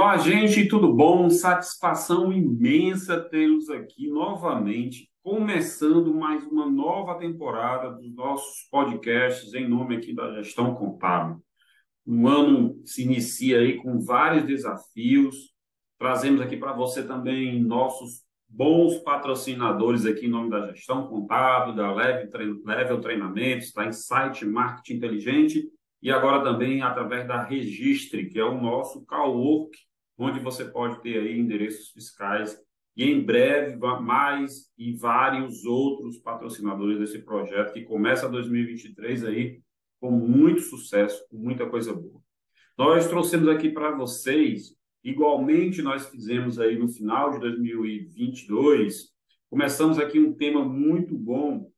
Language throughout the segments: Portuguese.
Olá, gente, tudo bom? Satisfação imensa tê-los aqui novamente, começando mais uma nova temporada dos nossos podcasts em nome aqui da Gestão Contábil. O ano se inicia aí com vários desafios. Trazemos aqui para você também nossos bons patrocinadores aqui em nome da Gestão Contábil, da Level Treinamentos, da Insight Marketing Inteligente e agora também através da Registre, que é o nosso Cowork, onde você pode ter aí endereços fiscais e em breve mais e vários outros patrocinadores desse projeto que começa 2023 aí com muito sucesso, com muita coisa boa. Nós trouxemos aqui para vocês, igualmente nós fizemos aí no final de 2022, começamos aqui um tema muito bom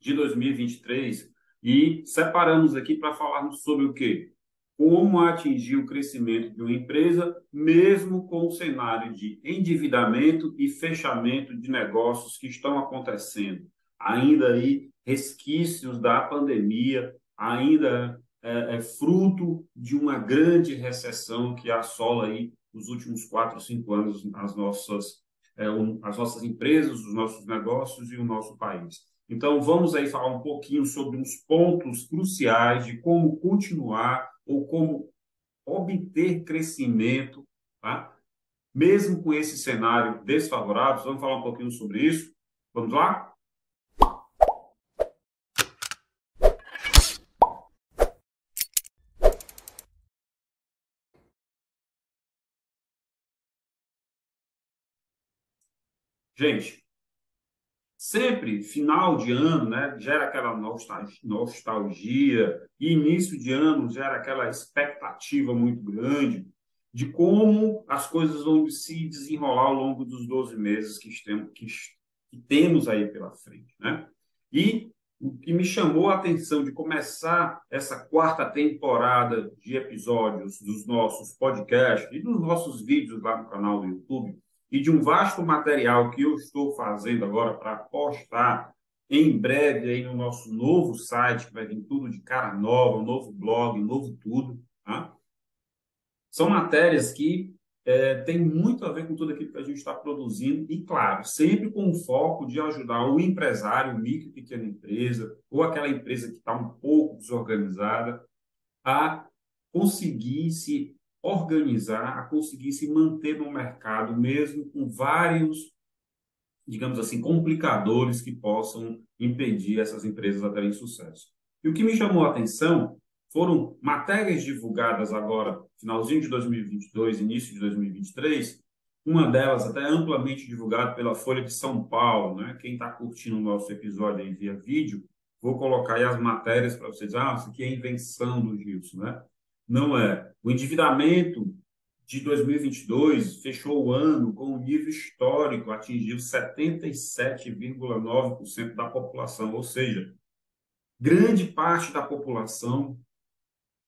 de 2023 e separamos aqui para falarmos sobre o quê? Como atingir o crescimento de uma empresa, mesmo com o cenário de endividamento e fechamento de negócios que estão acontecendo. Ainda aí resquícios da pandemia, ainda é, é fruto de uma grande recessão que assola aí nos últimos quatro, cinco anos as nossas, é, as nossas empresas, os nossos negócios e o nosso país. Então, vamos aí falar um pouquinho sobre uns pontos cruciais de como continuar ou como obter crescimento, tá? mesmo com esse cenário desfavorável. Vamos falar um pouquinho sobre isso. Vamos lá? Gente, sempre final de ano, né, gera aquela nostalgia, e início de ano gera aquela expectativa muito grande de como as coisas vão se desenrolar ao longo dos 12 meses que, temos, aí pela frente. Né? E o que me chamou a atenção de começar essa quarta temporada de episódios dos nossos podcasts e dos nossos vídeos lá no canal do YouTube e de um vasto material que eu estou fazendo agora para postar em breve aí no nosso novo site, que vai vir tudo de cara nova, um novo blog, um novo tudo. Tá? São matérias que é, têm muito a ver com tudo aquilo que a gente está produzindo e, claro, sempre com o foco de ajudar o empresário, micro e pequena empresa, ou aquela empresa que está um pouco desorganizada, a conseguir se organizar, a conseguir se manter no mercado, mesmo com vários, digamos assim, complicadores que possam impedir essas empresas a terem sucesso. E o que me chamou a atenção foram matérias divulgadas agora, finalzinho de 2022, início de 2023, uma delas até amplamente divulgada pela Folha de São Paulo, né? Quem está curtindo o nosso episódio aí via vídeo, vou colocar aí as matérias para vocês. Ah, isso aqui é invenção do Gilson, né? Não é. O endividamento de 2022 fechou o ano com um nível histórico, atingiu 77,9% da população, ou seja, grande parte da população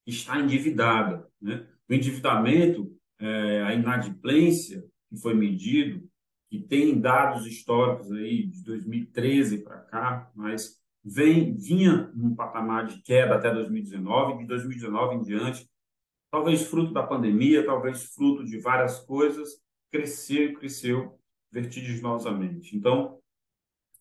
está endividada. Né? O endividamento, é, a inadimplência que foi medido, que tem dados históricos aí de 2013 para cá, mas vem, vinha num patamar de queda até 2019, de 2019 em diante, talvez fruto da pandemia, talvez fruto de várias coisas, cresceu, cresceu vertiginosamente. Então,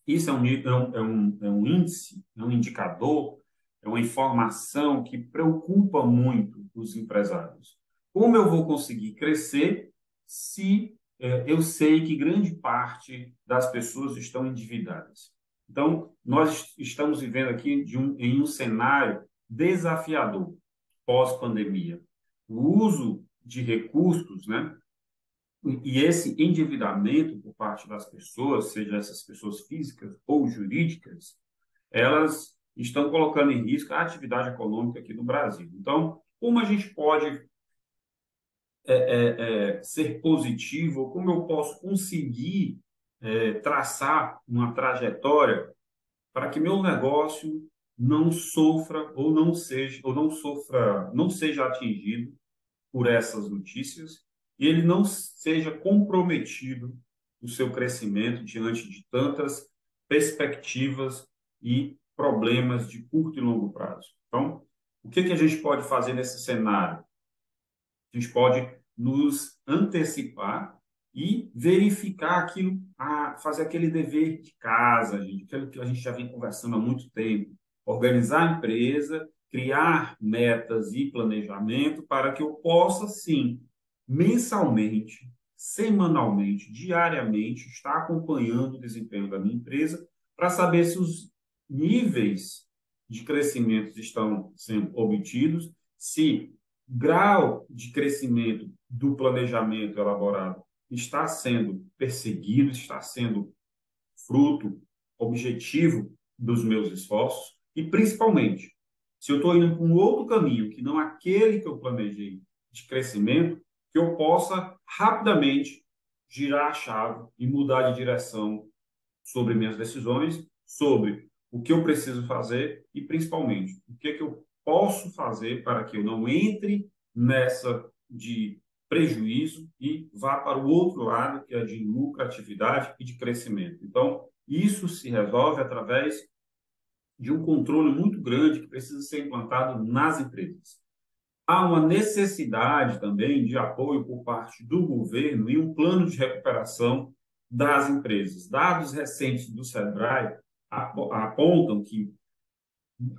isso é um, é um, é um, é um índice, é um indicador, é uma informação que preocupa muito os empresários. Como eu vou conseguir crescer se é, eu sei que grande parte das pessoas estão endividadas? Então, nós estamos vivendo aqui um, em um cenário desafiador pós-pandemia. O uso de recursos, né? E esse endividamento por parte das pessoas, seja essas pessoas físicas ou jurídicas, elas estão colocando em risco a atividade econômica aqui no Brasil. Então, como a gente pode é, é, é, ser positivo, como eu posso conseguir é, traçar uma trajetória para que meu negócio não sofra ou não seja ou não sofra, não seja atingido por essas notícias e ele não seja comprometido no seu crescimento diante de tantas perspectivas e problemas de curto e longo prazo. Então, o que, que a gente pode fazer nesse cenário? A gente pode nos antecipar e verificar aquilo, a fazer aquele dever de casa, gente, aquilo que a gente já vem conversando há muito tempo, organizar a empresa, criar metas e planejamento para que eu possa, sim, mensalmente, semanalmente, diariamente, estar acompanhando o desempenho da minha empresa para saber se os níveis de crescimento estão sendo obtidos, se grau de crescimento do planejamento elaborado está sendo perseguido, está sendo fruto, objetivo dos meus esforços e, principalmente, se eu estou indo para um outro caminho que não aquele que eu planejei de crescimento, que eu possa rapidamente girar a chave e mudar de direção sobre minhas decisões, sobre o que eu preciso fazer e, principalmente, o que, é que eu posso fazer para que eu não entre nessa de prejuízo e vá para o outro lado, que é de lucratividade e de crescimento. Então, isso se resolve através de um controle muito grande que precisa ser implantado nas empresas. Há uma necessidade também de apoio por parte do governo e um plano de recuperação das empresas. Dados recentes do SEBRAE apontam que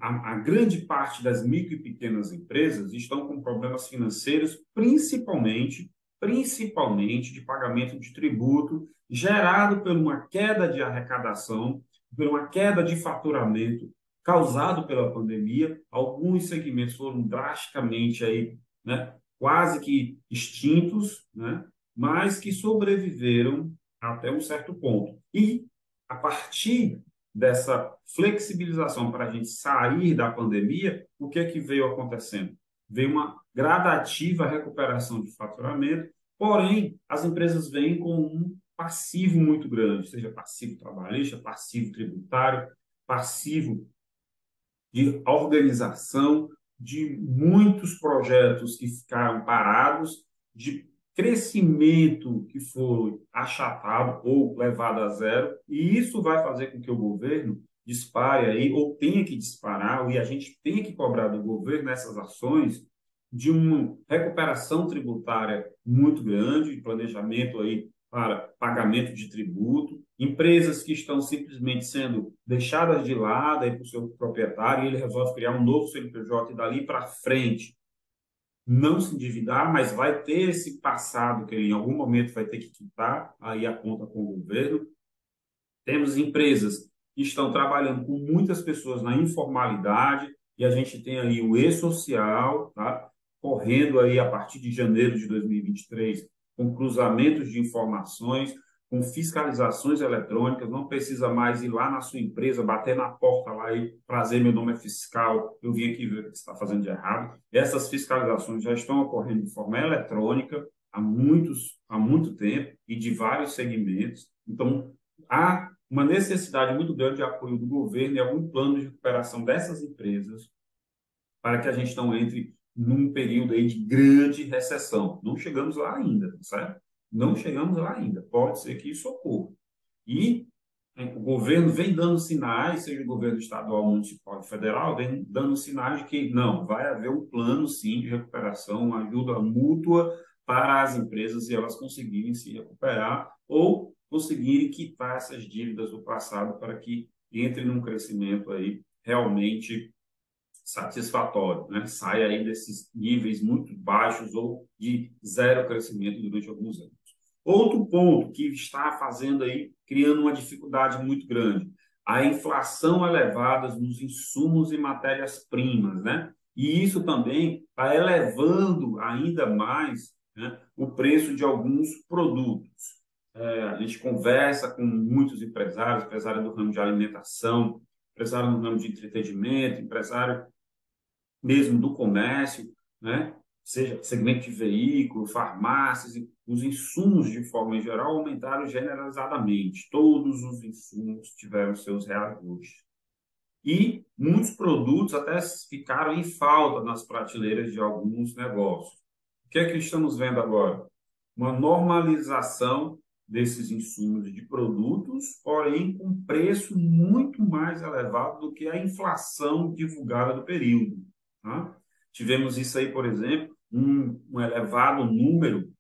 a, a, grande parte das micro e pequenas empresas estão com problemas financeiros, principalmente, principalmente de pagamento de tributo, gerado por uma queda de arrecadação, por uma queda de faturamento causado pela pandemia. Alguns segmentos foram drasticamente aí, né, quase que extintos, né, mas que sobreviveram até um certo ponto. E a partir dessa flexibilização para a gente sair da pandemia, o que é que veio acontecendo? Veio uma gradativa recuperação de faturamento, porém, as empresas vêm com um passivo muito grande, seja passivo trabalhista, passivo tributário, passivo de organização, de muitos projetos que ficaram parados, de crescimento que foi achatado ou levado a zero, e isso vai fazer com que o governo dispare aí, ou tenha que disparar, e a gente tem que cobrar do governo essas ações de uma recuperação tributária muito grande, planejamento aí para pagamento de tributo, empresas que estão simplesmente sendo deixadas de lado aí o seu proprietário, e ele resolve criar um novo CNPJ e dali para frente não se endividar, mas vai ter esse passado que ele em algum momento vai ter que quitar aí a conta com o governo. Temos empresas que estão trabalhando com muitas pessoas na informalidade e a gente tem ali o e-social, tá? correndo aí a partir de janeiro de 2023 com cruzamentos de informações, com fiscalizações eletrônicas, não precisa mais ir lá na sua empresa, bater na porta lá e trazer meu nome é fiscal, eu vim aqui ver o que você está fazendo de errado. Essas fiscalizações já estão ocorrendo de forma eletrônica há, muitos, há muito tempo e de vários segmentos. Então, há uma necessidade muito grande de apoio do governo e algum plano de recuperação dessas empresas para que a gente não entre num período aí de grande recessão. Não chegamos lá ainda, certo? Não chegamos lá ainda. Pode ser que isso ocorra. E o governo vem dando sinais, seja o governo estadual, municipal federal, vem dando sinais de que não, vai haver um plano sim de recuperação, uma ajuda mútua para as empresas e elas conseguirem se recuperar ou conseguirem quitar essas dívidas do passado para que entre num crescimento aí realmente satisfatório, né? Saia aí desses níveis muito baixos ou de zero crescimento durante alguns anos. Outro ponto que está fazendo aí, criando uma dificuldade muito grande, a inflação elevada nos insumos e matérias-primas, né? E isso também está elevando ainda mais né, o preço de alguns produtos. É, a gente conversa com muitos empresários, empresário do ramo de alimentação, empresário no ramo de entretenimento, empresário mesmo do comércio, né? seja segmento de veículo, farmácias, os insumos de forma geral aumentaram generalizadamente. Todos os insumos tiveram seus reajustes. E muitos produtos até ficaram em falta nas prateleiras de alguns negócios. O que é que estamos vendo agora? Uma normalização desses insumos de produtos, porém com preço muito mais elevado do que a inflação divulgada do período. Tá? Tivemos isso aí, por exemplo, um, um elevado número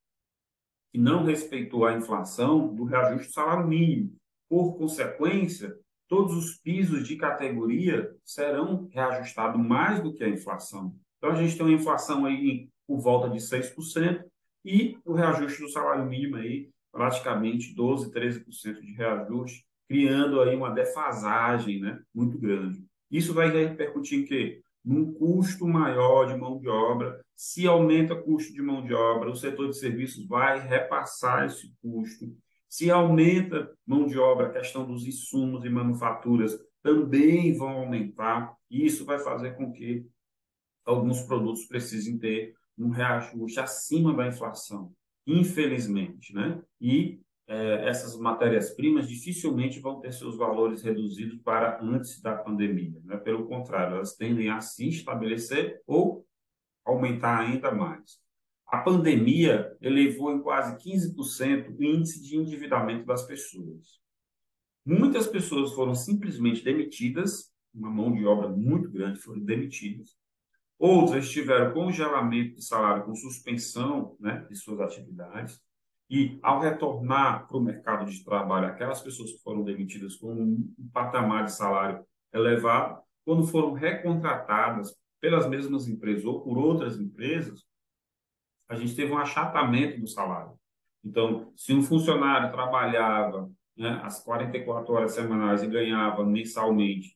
que não respeitou a inflação do reajuste do salário mínimo. Por consequência, todos os pisos de categoria serão reajustados mais do que a inflação. Então, a gente tem uma inflação aí por volta de 6% e o reajuste do salário mínimo aí praticamente 12%, 13% de reajuste, criando aí uma defasagem né, muito grande. Isso vai repercutir em quê? Num custo maior de mão de obra. Se aumenta o custo de mão de obra, o setor de serviços vai repassar esse custo. Se aumenta mão de obra, a questão dos insumos e manufaturas também vão aumentar. E isso vai fazer com que alguns produtos precisem ter um reajuste acima da inflação, infelizmente, né? E é, essas matérias-primas dificilmente vão ter seus valores reduzidos para antes da pandemia. Né? Pelo contrário, elas tendem a se estabelecer ou aumentar ainda mais. A pandemia elevou em quase 15% o índice de endividamento das pessoas. Muitas pessoas foram simplesmente demitidas, uma mão de obra muito grande foram demitidas, Outras tiveram congelamento de salário com suspensão né, de suas atividades. E, ao retornar para o mercado de trabalho, aquelas pessoas que foram demitidas com um patamar de salário elevado, quando foram recontratadas pelas mesmas empresas ou por outras empresas, a gente teve um achatamento do salário. Então, se um funcionário trabalhava né, as 44 horas semanais e ganhava mensalmente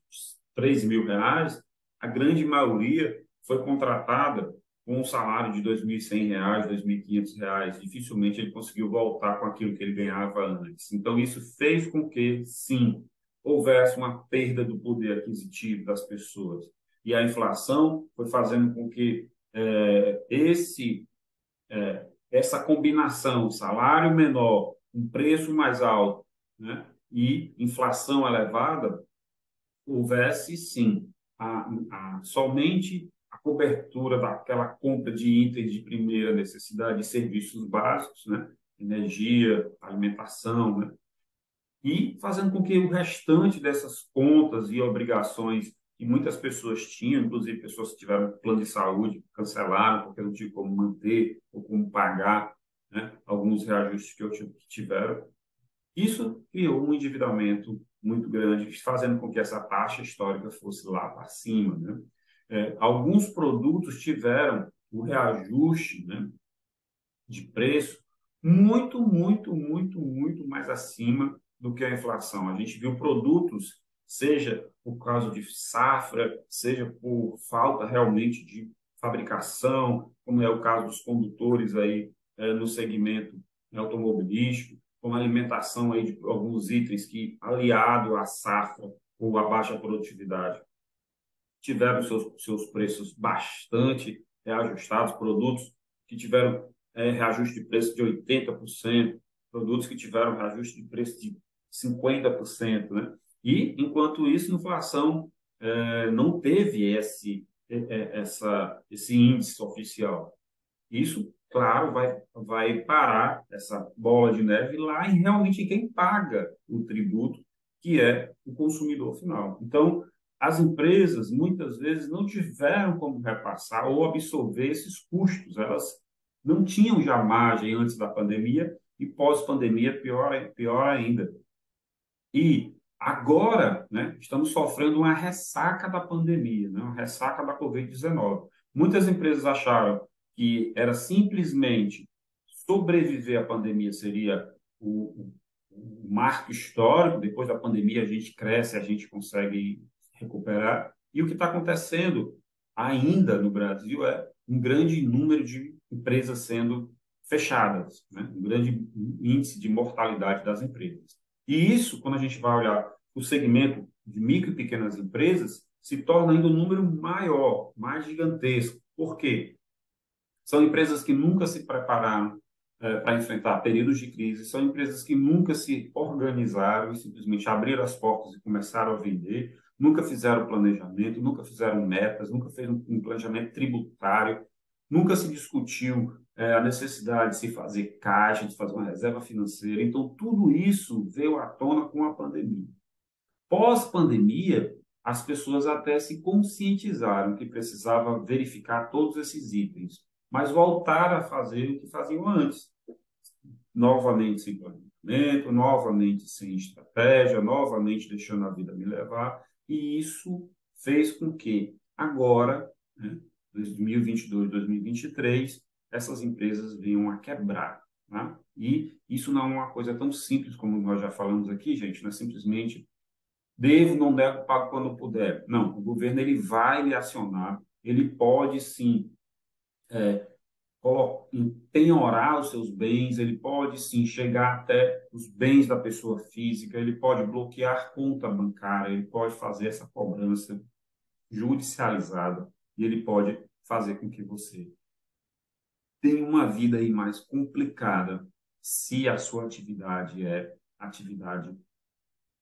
3 mil reais, a grande maioria foi contratada com um salário de R$ 2.100, R$ 2.500, dificilmente ele conseguiu voltar com aquilo que ele ganhava antes. Então, isso fez com que, sim, houvesse uma perda do poder aquisitivo das pessoas. E a inflação foi fazendo com que é, esse, é, essa combinação, salário menor, um preço mais alto né, e inflação elevada, houvesse, sim, a, a, somente cobertura daquela compra de itens de primeira necessidade, serviços básicos, né? energia, alimentação, né? e fazendo com que o restante dessas contas e obrigações que muitas pessoas tinham, inclusive pessoas que tiveram plano de saúde, cancelaram porque não tinham como manter ou como pagar né? alguns reajustes que, eu, que tiveram, isso criou um endividamento muito grande, fazendo com que essa taxa histórica fosse lá para cima. Né? É, alguns produtos tiveram o reajuste né, de preço muito, muito, muito, muito mais acima do que a inflação. A gente viu produtos, seja por causa de safra, seja por falta realmente de fabricação, como é o caso dos condutores aí é, no segmento automobilístico, com alimentação aí de alguns itens que, aliado à safra ou à baixa produtividade, tiveram seus, seus preços bastante reajustados, produtos que tiveram é, reajuste de preço de 80%, produtos que tiveram reajuste de preço de 50%, né? E, enquanto isso, inflação é, não teve esse, é, é, essa, esse índice oficial. Isso, claro, vai, vai parar essa bola de neve lá em realmente quem paga o tributo, que é o consumidor final. Então, as empresas muitas vezes não tiveram como repassar ou absorver esses custos. Elas não tinham já margem antes da pandemia e pós-pandemia, pior, pior ainda. E agora, né, estamos sofrendo uma ressaca da pandemia, né, uma ressaca da Covid-19. Muitas empresas acharam que era simplesmente sobreviver à pandemia seria o, o marco histórico. Depois da pandemia, a gente cresce, a gente consegue recuperar. E o que está acontecendo ainda no Brasil é um grande número de empresas sendo fechadas, né? um grande índice de mortalidade das empresas. E isso, quando a gente vai olhar o segmento de micro e pequenas empresas, se torna ainda um número maior, mais gigantesco. Por quê? São empresas que nunca se prepararam é, para enfrentar períodos de crise, são empresas que nunca se organizaram e simplesmente abriram as portas e começaram a vender, nunca fizeram planejamento, nunca fizeram metas, nunca fez um planejamento tributário, nunca se discutiu é, a necessidade de se fazer caixa, de fazer uma reserva financeira. Então, tudo isso veio à tona com a pandemia. Pós-pandemia, as pessoas até se conscientizaram que precisava verificar todos esses itens. mas voltar a fazer o que faziam antes. Novamente sem planejamento, novamente sem estratégia, novamente deixando a vida me levar, e isso fez com que agora, né, 2022, 2023, essas empresas venham a quebrar. Né? E isso não é uma coisa tão simples como nós já falamos aqui, gente, não é simplesmente devo, não devo, pago quando puder. Não, o governo ele vai lhe acionar, ele pode sim é, penhorar os seus bens, ele pode sim chegar até os bens da pessoa física, ele pode bloquear conta bancária, ele pode fazer essa cobrança judicializada e ele pode fazer com que você tenha uma vida aí mais complicada se a sua atividade é atividade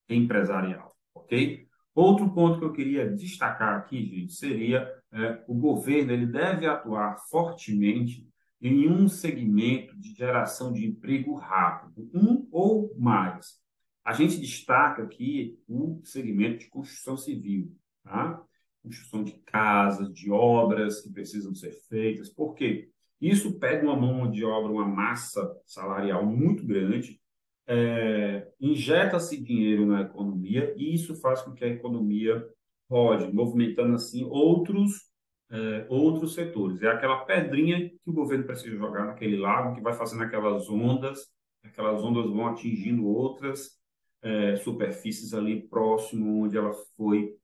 empresarial, ok? Outro ponto que eu queria destacar aqui, gente, seria é, o governo ele deve atuar fortemente em um segmento de geração de emprego rápido, um ou mais. A gente destaca aqui o segmento de construção civil, tá? construção de casas, de obras que precisam ser feitas. Por quê? Isso pega uma mão de obra, uma massa salarial muito grande, é, injeta-se dinheiro na economia e isso faz com que a economia rode, movimentando assim outros é, outros setores. É aquela pedrinha que o governo precisa jogar naquele lago, que vai fazendo aquelas ondas, aquelas ondas vão atingindo outras é, superfícies ali próximo onde ela foi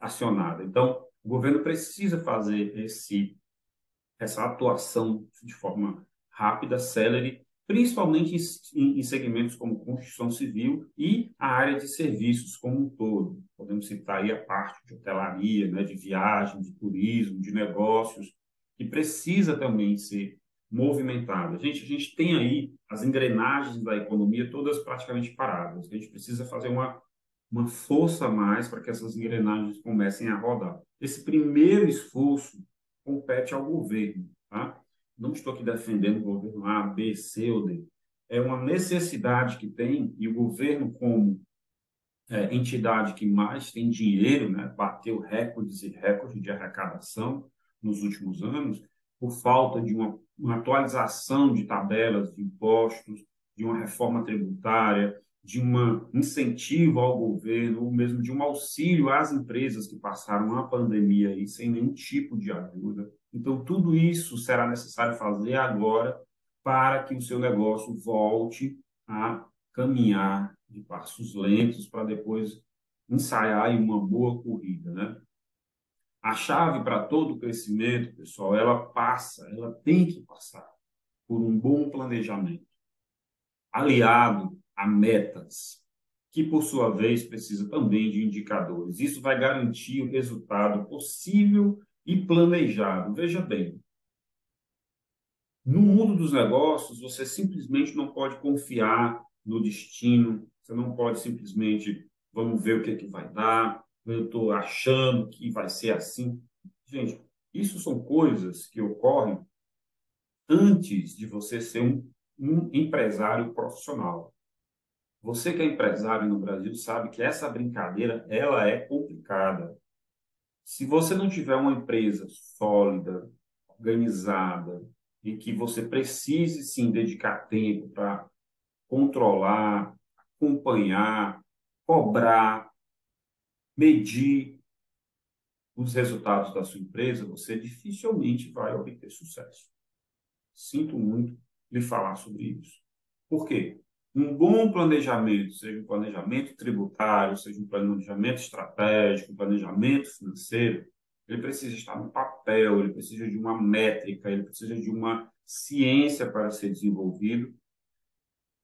acionada. Então, o governo precisa fazer esse, essa atuação de forma rápida, célere, principalmente em, em segmentos como construção civil e a área de serviços como um todo. Podemos citar aí a parte de hotelaria, né, de viagem, de turismo, de negócios, que precisa também ser movimentada. Gente, a gente tem aí as engrenagens da economia todas praticamente paradas. A gente precisa fazer uma uma força a mais para que essas engrenagens comecem a rodar. Esse primeiro esforço compete ao governo. Tá? Não estou aqui defendendo o governo A, B, C ou D. É uma necessidade que tem, e o governo, como é, entidade que mais tem dinheiro, né, bateu recordes e recordes de arrecadação nos últimos anos, por falta de uma, uma atualização de tabelas de impostos, de uma reforma tributária, de um incentivo ao governo, ou mesmo de um auxílio às empresas que passaram a pandemia aí sem nenhum tipo de ajuda. Então, tudo isso será necessário fazer agora para que o seu negócio volte a caminhar de passos lentos para depois ensaiar uma boa corrida, né? A chave para todo o crescimento, pessoal, ela passa, ela tem que passar por um bom planejamento, aliado a metas, que por sua vez precisa também de indicadores. Isso vai garantir o resultado possível e planejado. Veja bem, no mundo dos negócios, você simplesmente não pode confiar no destino, você não pode simplesmente, vamos ver o que, é que vai dar, eu estou achando que vai ser assim. Gente, isso são coisas que ocorrem antes de você ser um, um empresário profissional. Você que é empresário no Brasil sabe que essa brincadeira ela é complicada. Se você não tiver uma empresa sólida, organizada, e que você precise sim dedicar tempo para controlar, acompanhar, cobrar, medir os resultados da sua empresa, você dificilmente vai obter sucesso. Sinto muito lhe falar sobre isso. Por quê? Um bom planejamento, seja um planejamento tributário, seja um planejamento estratégico, um planejamento financeiro, ele precisa estar no papel, ele precisa de uma métrica, ele precisa de uma ciência para ser desenvolvido,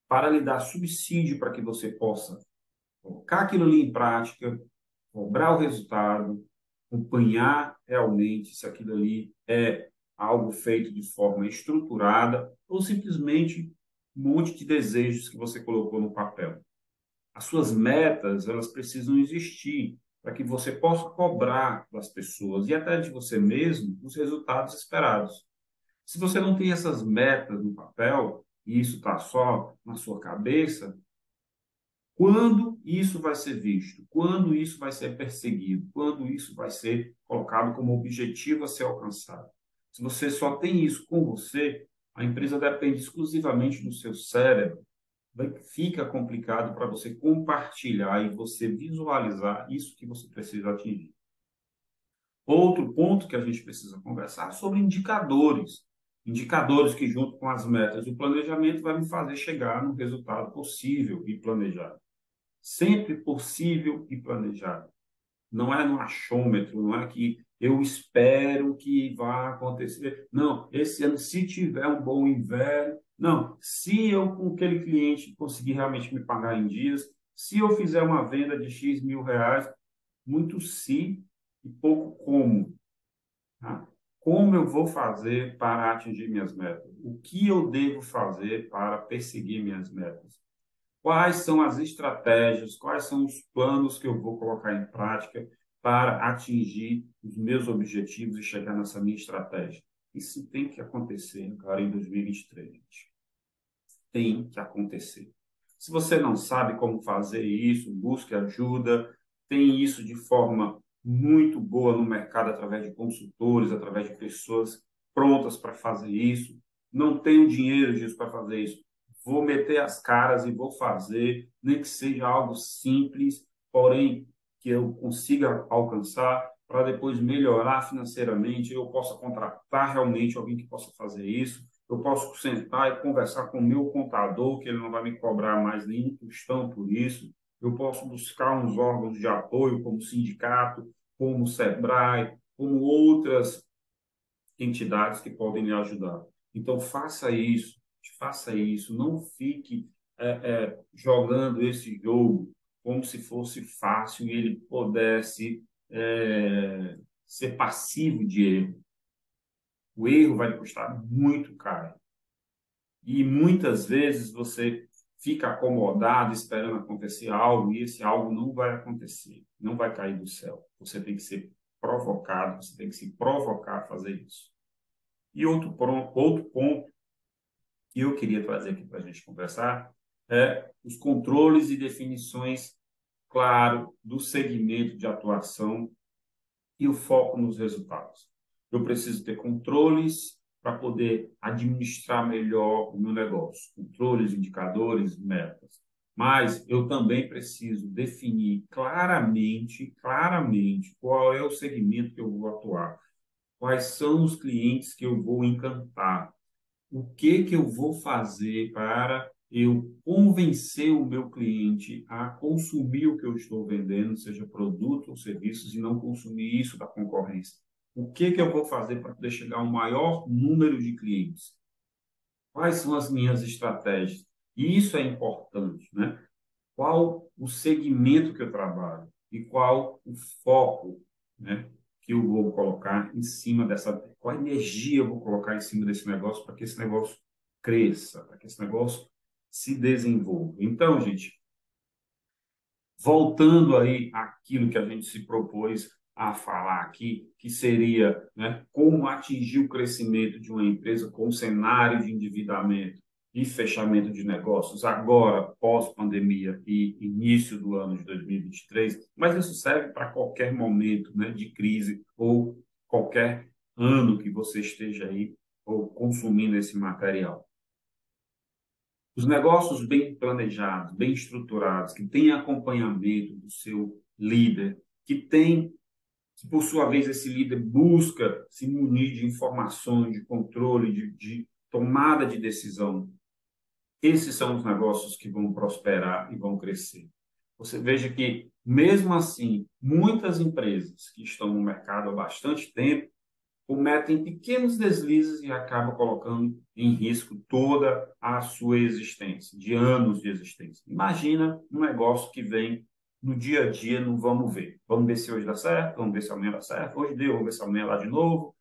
para lhe dar subsídio para que você possa colocar aquilo ali em prática, cobrar o resultado, acompanhar realmente se aquilo ali é algo feito de forma estruturada ou simplesmente monte de desejos que você colocou no papel. As suas metas, elas precisam existir para que você possa cobrar das pessoas e até de você mesmo os resultados esperados. Se você não tem essas metas no papel, e isso está só na sua cabeça, quando isso vai ser visto? Quando isso vai ser perseguido? Quando isso vai ser colocado como objetivo a ser alcançado? Se você só tem isso com você, a empresa depende exclusivamente do seu cérebro. Fica complicado para você compartilhar e você visualizar isso que você precisa atingir. Outro ponto que a gente precisa conversar é sobre indicadores. Indicadores que, junto com as metas do planejamento, vai me fazer chegar no resultado possível e planejado. Sempre possível e planejado. Não é no achômetro, não é que eu espero que vá acontecer. Não, esse ano, se tiver um bom inverno, não, se eu com aquele cliente conseguir realmente me pagar em dias, se eu fizer uma venda de X mil reais, muito se e pouco como. Tá? Como eu vou fazer para atingir minhas metas? O que eu devo fazer para perseguir minhas metas? Quais são as estratégias, quais são os planos que eu vou colocar em prática para atingir os meus objetivos e chegar nessa minha estratégia? Isso tem que acontecer, cara, em 2023, gente. Tem que acontecer. Se você não sabe como fazer isso, busque ajuda. Tem isso de forma muito boa no mercado através de consultores, através de pessoas prontas para fazer isso. Não tenho dinheiro disso para fazer isso. Vou meter as caras e vou fazer, nem que seja algo simples, porém que eu consiga alcançar para depois melhorar financeiramente, eu possa contratar realmente alguém que possa fazer isso. Eu posso sentar e conversar com o meu contador, que ele não vai me cobrar mais nenhum tostão por isso eu posso buscar uns órgãos de apoio, como sindicato, como o SEBRAE, como outras entidades que podem lhe ajudar. Então, faça isso, faça isso, não fique é, é, jogando esse jogo como se fosse fácil e ele pudesse é, ser passivo de erro. O erro vai lhe custar muito caro. E muitas vezes você fica acomodado esperando acontecer algo e esse algo não vai acontecer, não vai cair do céu. Você tem que ser provocado, você tem que se provocar a fazer isso. E outro, outro ponto que eu queria trazer aqui para a gente conversar é os controles e definições, claro, do segmento de atuação e o foco nos resultados. Eu preciso ter controles para poder administrar melhor o meu negócio, controles, indicadores, metas. Mas eu também preciso definir claramente, claramente, qual é o segmento que eu vou atuar, quais são os clientes que eu vou encantar, o que que eu vou fazer para eu convencer o meu cliente a consumir o que eu estou vendendo, seja produto ou serviços, e não consumir isso da concorrência. O que, que eu vou fazer para poder chegar ao maior número de clientes? Quais são as minhas estratégias? E isso é importante, né? Qual o segmento que eu trabalho e qual o foco, né? Que eu vou colocar em cima dessa, qual energia eu vou colocar em cima desse negócio para que esse negócio cresça, para que esse negócio se desenvolva. Então, gente, voltando aí àquilo que a gente se propôs a falar aqui, que seria né, como atingir o crescimento de uma empresa com cenário de endividamento e fechamento de negócios agora, pós-pandemia e início do ano de 2023, mas isso serve para qualquer momento né, de crise ou qualquer ano que você esteja aí ou consumindo esse material. Os negócios bem planejados, bem estruturados, que têm acompanhamento do seu líder, que tem que por sua vez esse líder busca se munir de informações, de controle, de, de tomada de decisão. Esses são os negócios que vão prosperar e vão crescer. Você veja que, mesmo assim, muitas empresas que estão no mercado há bastante tempo cometem pequenos deslizes e acabam colocando em risco toda a sua existência, de anos de existência. Imagina um negócio que vem no dia a dia não vamos ver. Vamos ver se hoje dá certo, vamos ver se amanhã dá certo. Hoje deu, vamos ver se amanhã dá de novo.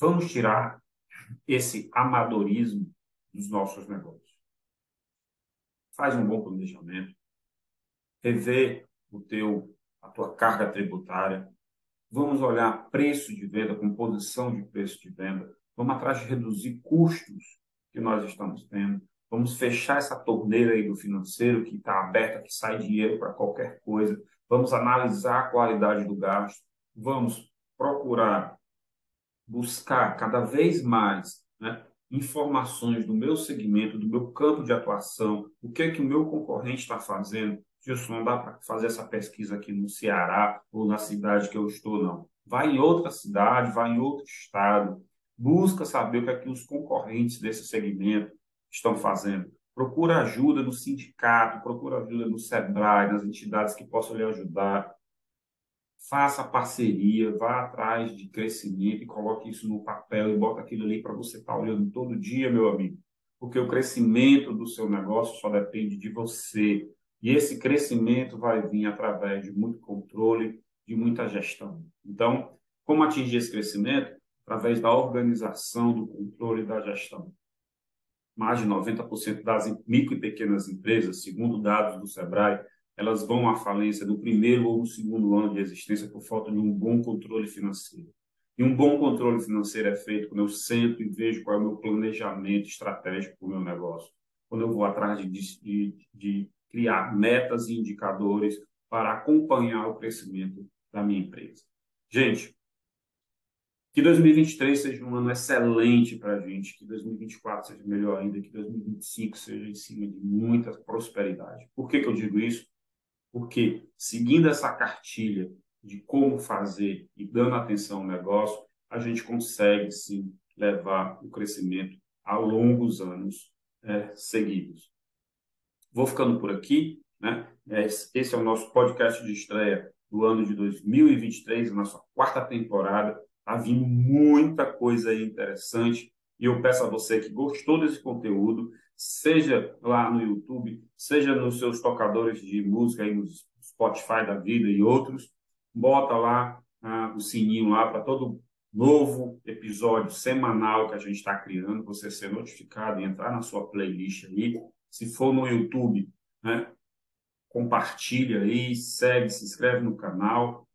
Vamos tirar esse amadorismo dos nossos negócios. Faz um bom planejamento. Rever o teu, a tua carga tributária. Vamos olhar preço de venda, composição de preço de venda. Vamos atrás de reduzir custos que nós estamos tendo Vamos fechar essa torneira aí do financeiro que está aberta, que sai dinheiro para qualquer coisa. Vamos analisar a qualidade do gasto. Vamos procurar buscar cada vez mais né, informações do meu segmento, do meu campo de atuação, o que é que o meu concorrente está fazendo. Gilson, não dá para fazer essa pesquisa aqui no Ceará ou na cidade que eu estou, não. Vai em outra cidade, vai em outro estado, busca saber o que é que os concorrentes desse segmento estão fazendo. Procura ajuda no sindicato, procura ajuda no SEBRAE, nas entidades que possam lhe ajudar. Faça parceria, vá atrás de crescimento e coloque isso no papel e bota aquilo ali para você estar tá olhando todo dia, meu amigo. Porque o crescimento do seu negócio só depende de você. E esse crescimento vai vir através de muito controle, de muita gestão. Então, como atingir esse crescimento? Através da organização, do controle e da gestão. Mais de 90% das micro e pequenas empresas, segundo dados do Sebrae, elas vão à falência no primeiro ou no segundo ano de existência por falta de um bom controle financeiro. E um bom controle financeiro é feito quando eu sento e vejo qual é o meu planejamento estratégico para o meu negócio. Quando eu vou atrás de, de, de criar metas e indicadores para acompanhar o crescimento da minha empresa. Gente, que 2023 seja um ano excelente para a gente, que 2024 seja melhor ainda, que 2025 seja em cima de muita prosperidade. Por que, que eu digo isso? Porque seguindo essa cartilha de como fazer e dando atenção ao negócio, a gente consegue sim levar o crescimento a longos anos é, seguidos. Vou ficando por aqui, né? É, esse é o nosso podcast de estreia do ano de 2023, a nossa quarta temporada. Está vindo muita coisa interessante e eu peço a você que gostou desse conteúdo, seja lá no YouTube, seja nos seus tocadores de música, aí no Spotify da vida e outros, bota lá ah, o sininho lá para todo novo episódio semanal que a gente está criando, você ser notificado e entrar na sua playlist aí. Se for no YouTube, né, compartilha aí, segue, se inscreve no canal,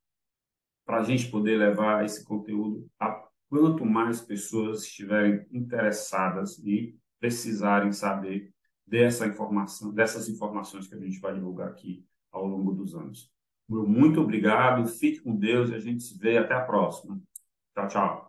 para a gente poder levar esse conteúdo a quanto mais pessoas estiverem interessadas e precisarem saber dessa informação, dessas informações que a gente vai divulgar aqui ao longo dos anos. Muito obrigado, fique com Deus e a gente se vê até a próxima. Tchau, tchau.